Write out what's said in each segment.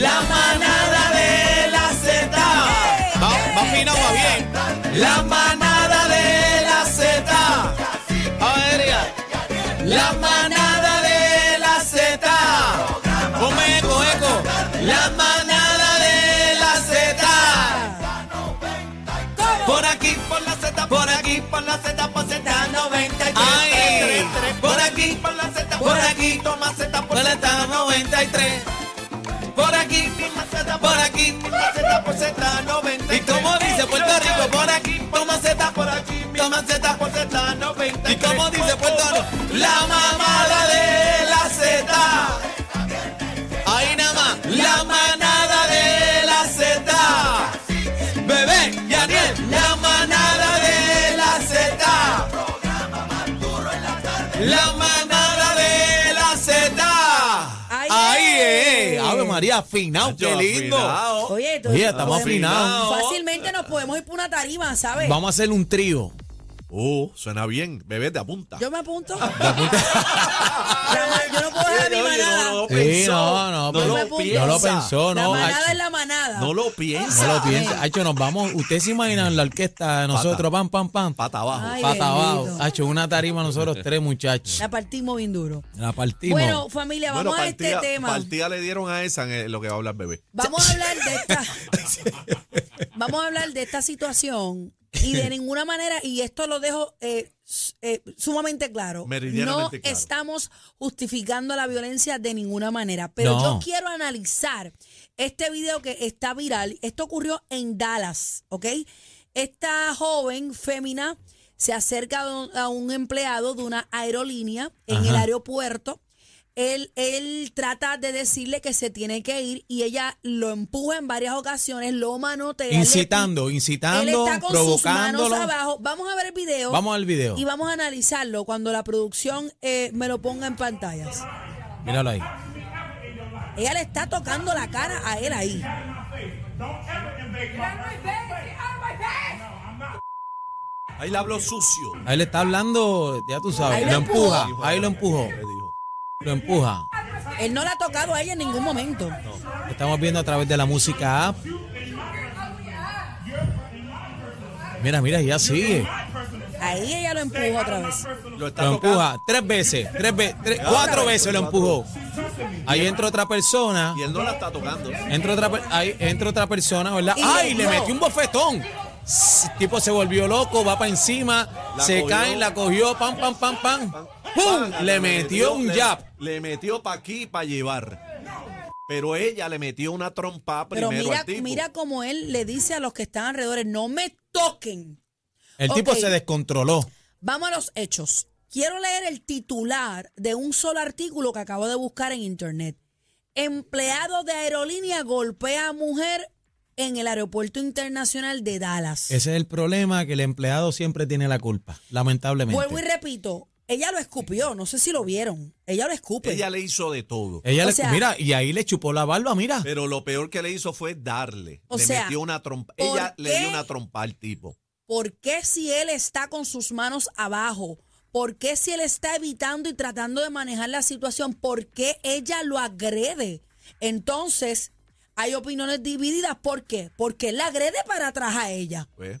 La manada de la Z. Va, va afinado, va bien. La manada de la Z. A ver, ya. La manada de la Z. Ponme eco, eco. La manada de la Z. Por aquí, por la Z, por aquí, por la Z, por Z93. Ay. Por aquí, por la Z, por aquí, toma Z, por Z93. Por aquí, la Z, por Z, por Z93. ¿Y cómo dice Puerto Rico? Por aquí, toma Z, por aquí, toma Z, por Z93. ¿Y cómo dice Puerto Rico? La mamada de María, afinado, qué lindo. Oye, tú- Oye, estamos afinados. Fácilmente nos podemos ir por una tarima, ¿sabes? Vamos a hacer un trío. Oh, suena bien. Bebé, te apunta. Yo me apunto. Yo no puedo dejar mi manada. no, Sí, no, no, no pero- lo no piensa. No lo pensó, La no. manada Hacho, es la manada. No lo piensa. No lo piensa. Hacho, nos vamos. Ustedes se imaginan la orquesta de nosotros, pam, pam, pam. Pata abajo. Ay, Pata abajo. bendito. Hacho, una tarima nosotros tres muchachos. La partimos bien duro. La partimos. Bueno, familia, Bueno, vamos a partida, este tema. partida le dieron a esa en lo que va a hablar bebé. Vamos a hablar de esta. vamos a hablar de esta situación y de ninguna manera, y esto lo dejo eh, eh, sumamente claro. No claro. estamos justificando la violencia de ninguna manera, pero No. yo quiero analizar este video que está viral. Esto ocurrió en Dallas, ¿ok? Esta joven fémina se acerca a un- empleado de una aerolínea en el aeropuerto. Él, él trata de decirle que se tiene que ir y ella lo empuja en varias ocasiones, lo manotea. le- Incitando, Él incitando, está con sus manos provocándolo. abajo. Vamos a ver el video. Vamos al video. Y vamos a analizarlo cuando la producción eh, me lo ponga en pantallas. Míralo ahí. Ella le está tocando la cara a él ahí. Ahí le habló sucio. Ahí le está hablando, ya tú sabes. Ahí lo lo empuja. Ahí lo empujó. Lo empuja. Él no la ha tocado a ella en ningún momento. Estamos viendo a través de la música app. Mira, mira, ya sigue. Ahí ella lo empuja otra vez. Lo está Lo tocando. empuja tres veces, tres veces, cuatro veces lo empujó. Ahí entra otra persona. Y él no la está tocando. Entra otra, ahí entra otra persona, ¿verdad? Y ¡Ay! le metió un bofetón. El tipo se volvió loco, va para encima, La se cogió. cae, la cogió, pam, pam, pam, pam. ¡Pum! Le metió un jab. Le metió para aquí para llevar. Pero ella le metió una trompa Pero primero mira, al tipo. mira cómo él le dice a los que están alrededor, no me toquen. El tipo Ok. se descontroló. Vamos a los hechos. Quiero leer el titular de un solo artículo que acabo de buscar en internet. Empleado de aerolínea golpea a mujer en el aeropuerto internacional de Dallas. Ese es el problema, que el empleado siempre tiene la culpa, lamentablemente. Vuelvo y repito, ella lo escupió, no sé si lo vieron. Ella lo escupe. Ella le hizo de todo. Ella le, sea- mira, y ahí le chupó la barba, mira. Pero lo peor que le hizo fue darle. O le sea, metió una trompa. ¿por Ella le dio una trompa al tipo. ¿Por qué si él está con sus manos abajo? ¿Por qué si él está evitando y tratando de manejar la situación? ¿Por qué ella lo agrede? Entonces, hay opiniones divididas. ¿Por qué? Porque él la agrede para atrás a ella. Pues,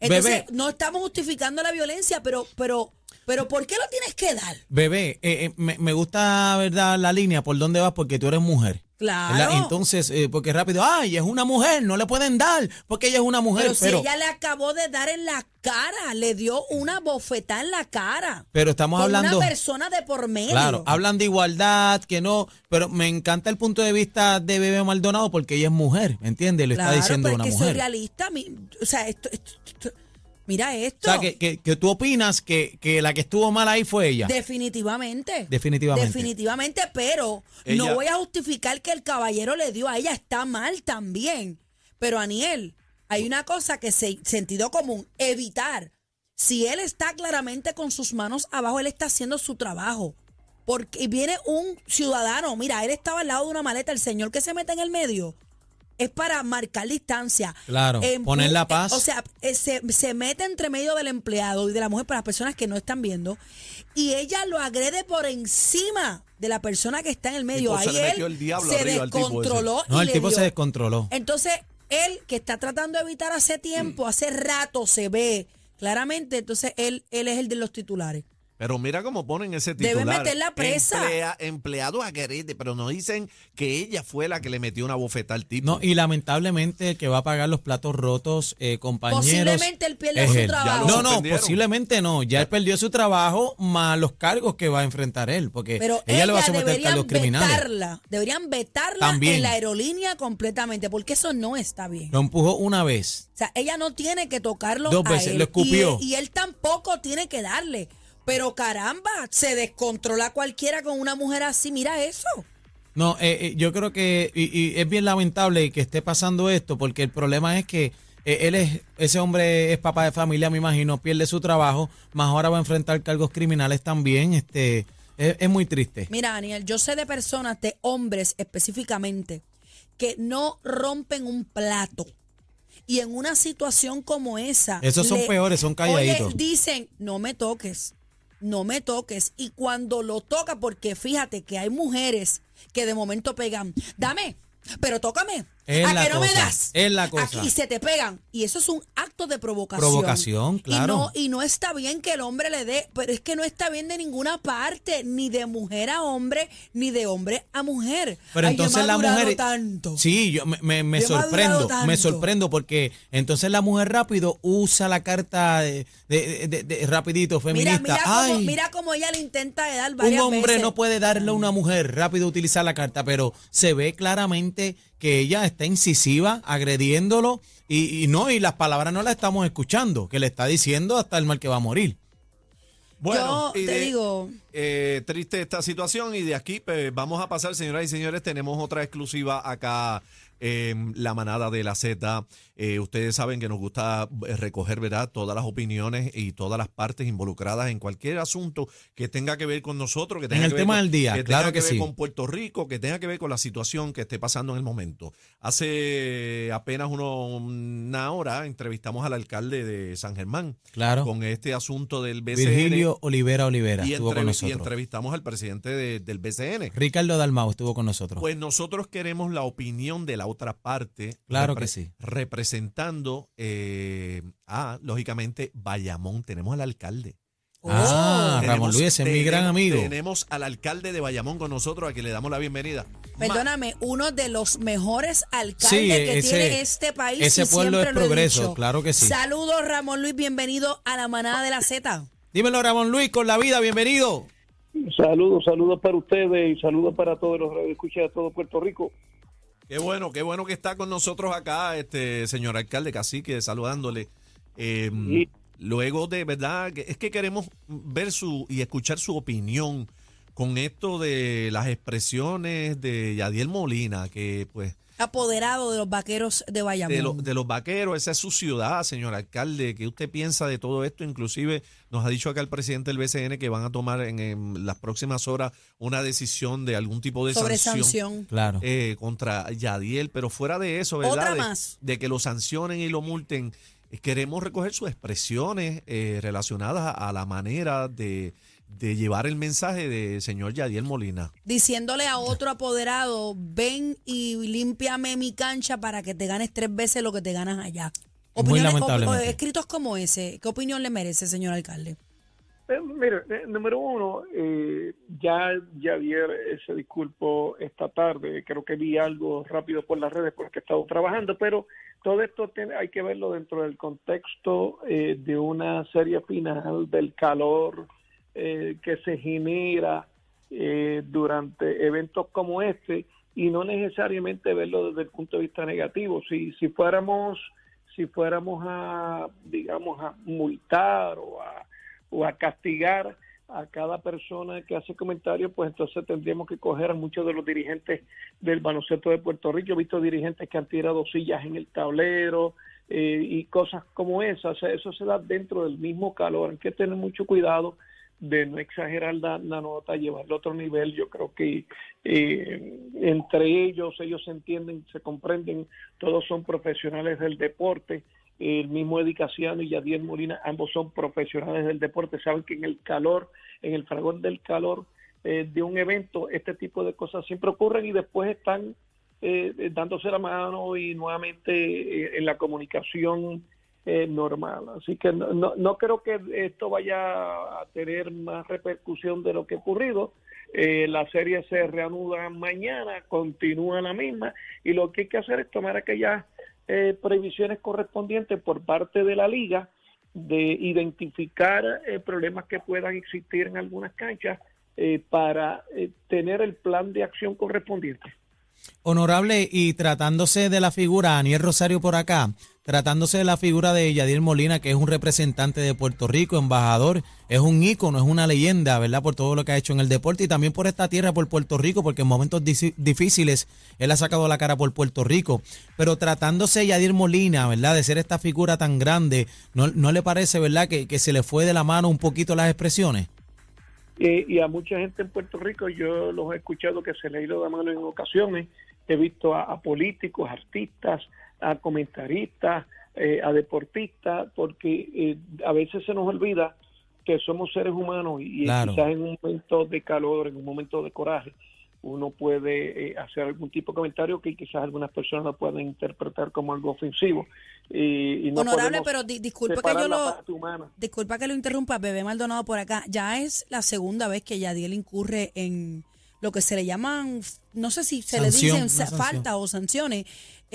Entonces, Bebé. no estamos justificando la violencia, pero, pero, pero ¿por qué lo tienes que dar? Bebé, eh, eh, me, me gusta, ¿verdad? La línea por dónde vas porque tú eres mujer. Claro. ¿verdad? Entonces, eh, porque rápido, ay, es una mujer, no le pueden dar porque ella es una mujer. Pero, Pero, si ella le acabó de dar en la cara, le dio una bofetada en la cara. pero estamos con hablando. una persona de por medio. Claro, hablan de igualdad, que no, pero me encanta el punto de vista de Bebé Maldonado porque ella es mujer, ¿me entiendes? Lo Claro, está diciendo pero una es que soy mujer. realista. mi- o sea, esto, esto- esto- mira esto. O sea, que, que, que tú opinas que, que la que estuvo mal ahí fue ella. Definitivamente. Definitivamente. Definitivamente, pero no voy a justificar que el caballero le dio a ella. Está mal también. Pero, Aniel, hay una cosa que se sentido común, evitar. Si él está claramente con sus manos abajo, él está haciendo su trabajo. Porque viene un ciudadano, mira, él estaba al lado de una maleta, el señor que se mete en el medio, es para marcar distancia. Claro, poner la paz. eh, O sea, eh, se, se mete entre medio del empleado y de la mujer para las personas que no están viendo. Y ella lo agrede por encima de la persona que está en el medio. Tipo, se Ahí le él metió el diablo se tipo descontroló. No, el tipo dio. se descontroló. Entonces, él que está tratando de evitar hace tiempo, hace rato se ve claramente, entonces él, él es el de los titulares. Pero mira cómo ponen ese Debe titular. meterla presa. Emplea- empleado agrede, pero no dicen que ella fue la que le metió una bofetada al tipo. No, y lamentablemente el que va a pagar los platos rotos, eh, compañeros. Posiblemente él pierde su él. trabajo. No, no, posiblemente no. Ya él perdió su trabajo más los cargos que va a enfrentar él, porque Pero ella, ella, le va a someter deberían cargos criminales. vetarla, deberían vetarla También. en la aerolínea completamente, porque eso no está bien. Lo empujó una vez. O sea, ella no tiene que tocarlo Dos a veces, él, lo escupió. Y, y él tampoco tiene que darle. Pero caramba, se descontrola cualquiera con una mujer así. Mira eso. No, eh, eh, yo creo que y, y es bien lamentable que esté pasando esto, porque el problema es que eh, él es, ese hombre es papá de familia, me imagino, pierde su trabajo, más ahora va a enfrentar cargos criminales también. Este, es, es muy triste. Mira, Daniel, yo sé de personas, de hombres específicamente, que no rompen un plato. Y en una situación como esa. Esos son peores, son calladitos. Oye, dicen, no me toques, no me toques. Y cuando lo toca, porque fíjate que hay mujeres que de momento pegan, dame, pero tócame. Es ¿A la que no me das? es la cosa. Aquí se te pegan. Y eso es un acto de provocación. Provocación, claro. Y no, y no está bien que el hombre le dé, pero es que no está bien de ninguna parte, ni de mujer a hombre, ni de hombre a mujer. Pero Ay, yo he entonces la mujer. tanto. Sí, yo me, me, Yo sorprendo, me sorprendo porque entonces la mujer rápido usa la carta de, de- de- de- rapidito feminista. Mira, mira cómo, mira cómo ella le intenta dar un varias hombre veces. no puede darle a una mujer rápido utilizar la carta, pero se ve claramente que ella está incisiva, agrediéndolo y, y no, y las palabras no las estamos escuchando, que le está diciendo hasta el mal que va a morir. Bueno, Yo te de- digo, eh, triste esta situación y de aquí pues, vamos a pasar, señoras y señores, tenemos otra exclusiva acá en la manada de la Z. Eh, ustedes saben que nos gusta eh, recoger, ¿verdad? Todas las opiniones y todas las partes involucradas en cualquier asunto que tenga que ver con nosotros, que tenga el que ver tema con- del día, que claro tenga que, que ver sí. con Puerto Rico, que tenga que ver con la situación que esté pasando en el momento. Hace apenas uno- una hora entrevistamos al alcalde de San Germán Claro. con este asunto del BCN. Virgilio Olivera Olivera estuvo con y entrevistamos al presidente de- del BCN. Ricardo Dalmau estuvo con nosotros. Pues nosotros queremos la opinión de la otra parte. Claro que sí. Representando eh, a, lógicamente, Bayamón. Tenemos al alcalde. ah. Ramón Luis, ese es mi gran amigo. Tenemos al alcalde de Bayamón con nosotros, a quien le damos la bienvenida. Perdóname, uno de los mejores alcaldes Sí, que ese- tiene este país. ese y pueblo siempre es progreso, dicho. claro que sí. Saludos, Ramón Luis, bienvenido a la manada de la Z. Dímelo, Ramón Luis, con la vida, bienvenido. Saludos, saludos para ustedes y saludos para todos los radioescuchas de todo Puerto Rico. Qué bueno, qué bueno que está con nosotros acá, este señor alcalde Cacique, saludándole. Eh, Sí. Luego de verdad, que- es que queremos ver su y escuchar su opinión con esto de las expresiones de Yadiel Molina, que pues Apoderado de los vaqueros de Bayamón. de, lo- de los vaqueros, esa es su ciudad, señor alcalde. ¿Qué usted piensa de todo esto? Inclusive nos ha dicho acá el presidente del BCN que van a tomar en, en las próximas horas una decisión de algún tipo de sobre sanción sanción. Claro. eh, contra Yadiel, pero fuera de eso, ¿verdad? Otra de, más. de que lo sancionen y lo multen, queremos recoger sus expresiones eh, relacionadas a la manera de, de llevar el mensaje del señor Yadiel Molina. Diciéndole a otro apoderado, ven y límpiame mi cancha para que te ganes tres veces lo que te ganas allá. Muy Opiniones- o- escritos como ese, ¿qué opinión le merece, señor alcalde? Eh, mire, eh, número uno, eh, ya Javier eh, se disculpó esta tarde, creo que vi algo rápido por las redes porque he estado trabajando, pero todo esto tiene- hay que verlo dentro del contexto eh, de una serie final, del calor eh, que se genera eh, durante eventos como este y no necesariamente verlo desde el punto de vista negativo. Si, si fuéramos si fuéramos a digamos a multar o a o a castigar a cada persona que hace comentarios, pues entonces tendríamos que coger a muchos de los dirigentes del baloncesto de Puerto Rico. He visto dirigentes que han tirado sillas en el tablero eh, y cosas como esas. O sea, eso se da dentro del mismo calor. Hay que tener mucho cuidado de no exagerar la, nota, llevarlo a otro nivel. Yo creo que eh, entre ellos, ellos se entienden, se comprenden, todos son profesionales del deporte. El mismo Edicaciano y Yadiel Molina, ambos son profesionales del deporte, saben que en el calor, en el fragor del calor eh, de un evento, este tipo de cosas siempre ocurren y después están eh, dándose la mano y nuevamente en la comunicación eh, normal. Así que no, no, creo que esto vaya a tener más repercusión de lo que ha ocurrido. Eh, la serie se reanuda mañana, continúa la misma y lo que hay que hacer es tomar aquellas eh, previsiones correspondientes por parte de la liga de identificar problemas que puedan existir en algunas canchas para tener el plan de acción correspondiente. Honorable, y tratándose de la figura, Aniel Rosario por acá, tratándose de la figura de Yadier Molina, que es un representante de Puerto Rico, embajador, es un ícono, es una leyenda, ¿verdad? Por todo lo que ha hecho en el deporte y también por esta tierra, por Puerto Rico, porque en momentos difíciles él ha sacado la cara por Puerto Rico. Pero tratándose de Yadier Molina, ¿verdad? De ser esta figura tan grande, ¿no, no le parece, ¿verdad? Que, se le fue de la mano un poquito las expresiones. y a mucha gente en Puerto Rico yo los he escuchado que se le ha ido de mano en ocasiones. He visto a políticos, artistas, a comentaristas, eh, a deportistas, porque eh, a veces se nos olvida que somos seres humanos y, quizás en un momento de calor, en un momento de coraje, uno puede eh, hacer algún tipo de comentario que quizás algunas personas lo puedan interpretar como algo ofensivo. Y, Honorable, pero disculpa que yo lo disculpa que lo interrumpa, Bebé Maldonado por acá. Ya es la segunda vez que Yadiel incurre en lo que se le llaman, no sé si se le dicen falta o sanciones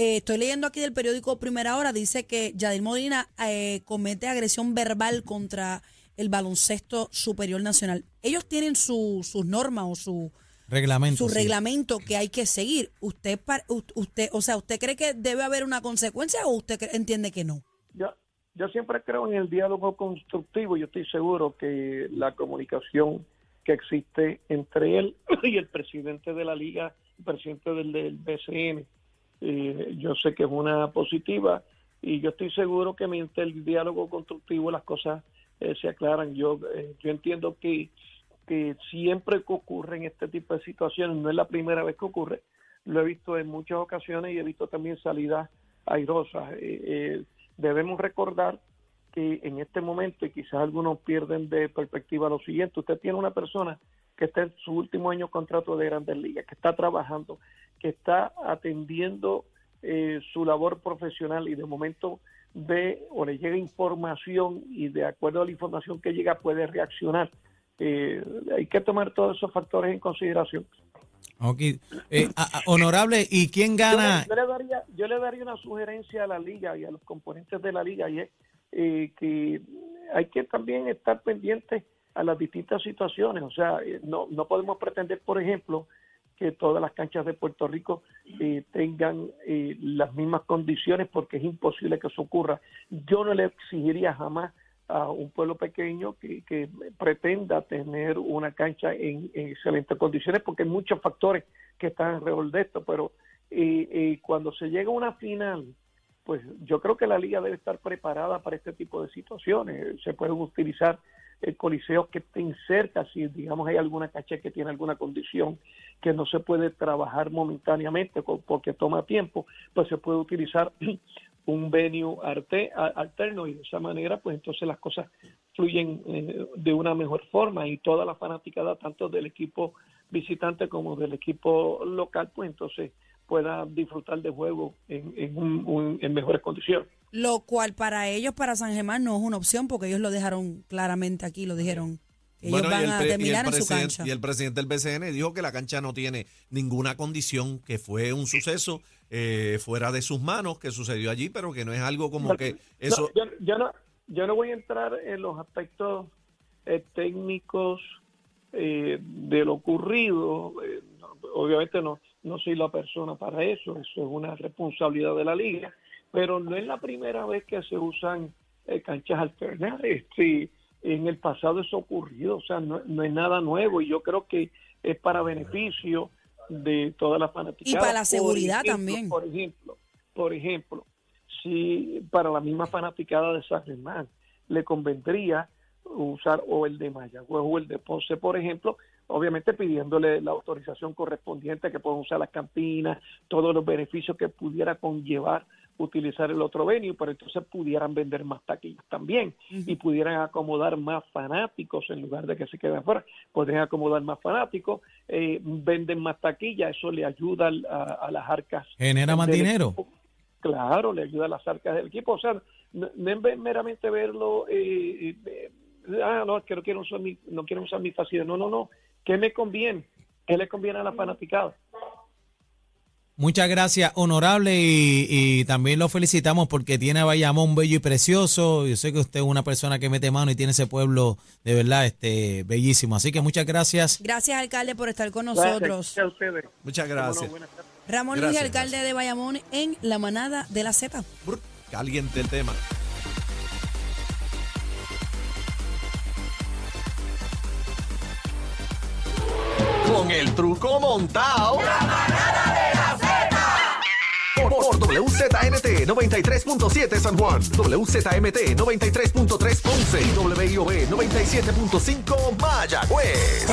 eh, estoy leyendo aquí del periódico Primera Hora, dice que Yadir Molina eh, comete agresión verbal contra el baloncesto superior nacional. Ellos tienen sus normas o su reglamento, su reglamento que hay que seguir. Usted, usted, o sea, ¿usted cree que debe haber una consecuencia o usted entiende que no? Yo, yo siempre creo en el diálogo constructivo. Yo estoy seguro que la comunicación que existe entre él y el presidente de la liga, el presidente del, BCN, eh, yo sé que es una positiva y yo estoy seguro que mientras el diálogo constructivo las cosas eh, se aclaran. Yo, eh, yo entiendo que, que siempre que ocurren este tipo de situaciones, no es la primera vez que ocurre, lo he visto en muchas ocasiones y he visto también salidas airosas. debemos recordar que en este momento, y quizás algunos pierden de perspectiva lo siguiente, usted tiene una persona que está en su último año contrato de Grandes Ligas, que está trabajando, que está atendiendo eh, su labor profesional y de momento ve o le llega información y de acuerdo a la información que llega puede reaccionar. Eh, hay que tomar todos esos factores en consideración. Okay. Eh, honorable, ¿y quién gana? Yo, le daría, yo le daría una sugerencia a la liga y a los componentes de la liga y es que hay que también estar pendientes a las distintas situaciones. O sea, eh, no, no podemos pretender, por ejemplo, que todas las canchas de Puerto Rico eh, tengan eh, las mismas condiciones porque es imposible que eso ocurra. Yo no le exigiría jamás a un pueblo pequeño que, que pretenda tener una cancha en, excelentes condiciones porque hay muchos factores que están alrededor de esto, pero cuando se llega a una final, pues yo creo que la liga debe estar preparada para este tipo de situaciones. Se pueden utilizar el coliseo que estén cerca, si digamos hay alguna caché que tiene alguna condición que no se puede trabajar momentáneamente porque toma tiempo, pues se puede utilizar un venue alterno y de esa manera pues entonces las cosas fluyen eh, de una mejor forma y toda la fanaticada tanto del equipo visitante como del equipo local pues entonces pueda disfrutar de juego en, en mejores condiciones. Lo cual para ellos, para San Germán, no es una opción porque ellos lo dejaron claramente aquí, lo dijeron. Ellos van a terminar en su cancha. Y el presidente del BCN dijo que la cancha no tiene ninguna condición, que fue un suceso eh, fuera de sus manos que sucedió allí, pero que no es algo como que eso. yo, no, yo no voy a entrar en los aspectos eh, técnicos eh, de lo ocurrido. obviamente no, no soy la persona para eso, eso es una responsabilidad de la liga pero no es la primera vez que se usan eh, canchas alternas. Sí, en el pasado eso ha ocurrido, o sea, no, es nada nuevo y yo creo que es para beneficio de todas las fanáticas. Y para la seguridad también. Por ejemplo, por ejemplo, si para la misma fanaticada de San Germán le convendría usar o el de Mayagüez o el de Ponce, por ejemplo, obviamente pidiéndole la autorización correspondiente que puedan usar las cantinas, todos los beneficios que pudiera conllevar utilizar el otro venue, pero entonces pudieran vender más taquillas también y pudieran acomodar más fanáticos en lugar de que se queden fuera, podrían acomodar más fanáticos, eh, venden más taquillas, eso le ayuda a, a las arcas. Genera más dinero. equipo. Claro, le ayuda a las arcas del equipo, o sea, no, no meramente verlo, eh, eh, ah, no, es que no quiero usar mi, no quiero usar mi facilidad, no, no, no, ¿qué me conviene? ¿Qué le conviene a la fanaticada? Muchas gracias, honorable, y, y también lo felicitamos porque tiene a Bayamón bello y precioso. Yo sé que usted es una persona que mete mano y tiene ese pueblo de verdad este bellísimo. Así que muchas gracias. Gracias, alcalde, por estar con nosotros. gracias a ustedes. Muchas gracias. Ramón Luis, Gracias, alcalde de Bayamón, en la manada de la Z. Brr, Caliente el tema. Truco montado. La manada de la Z. Por, por WZNT 93.7 San Juan, WZMT 93.3 Ponce y WIOB 97.5 Mayagüez.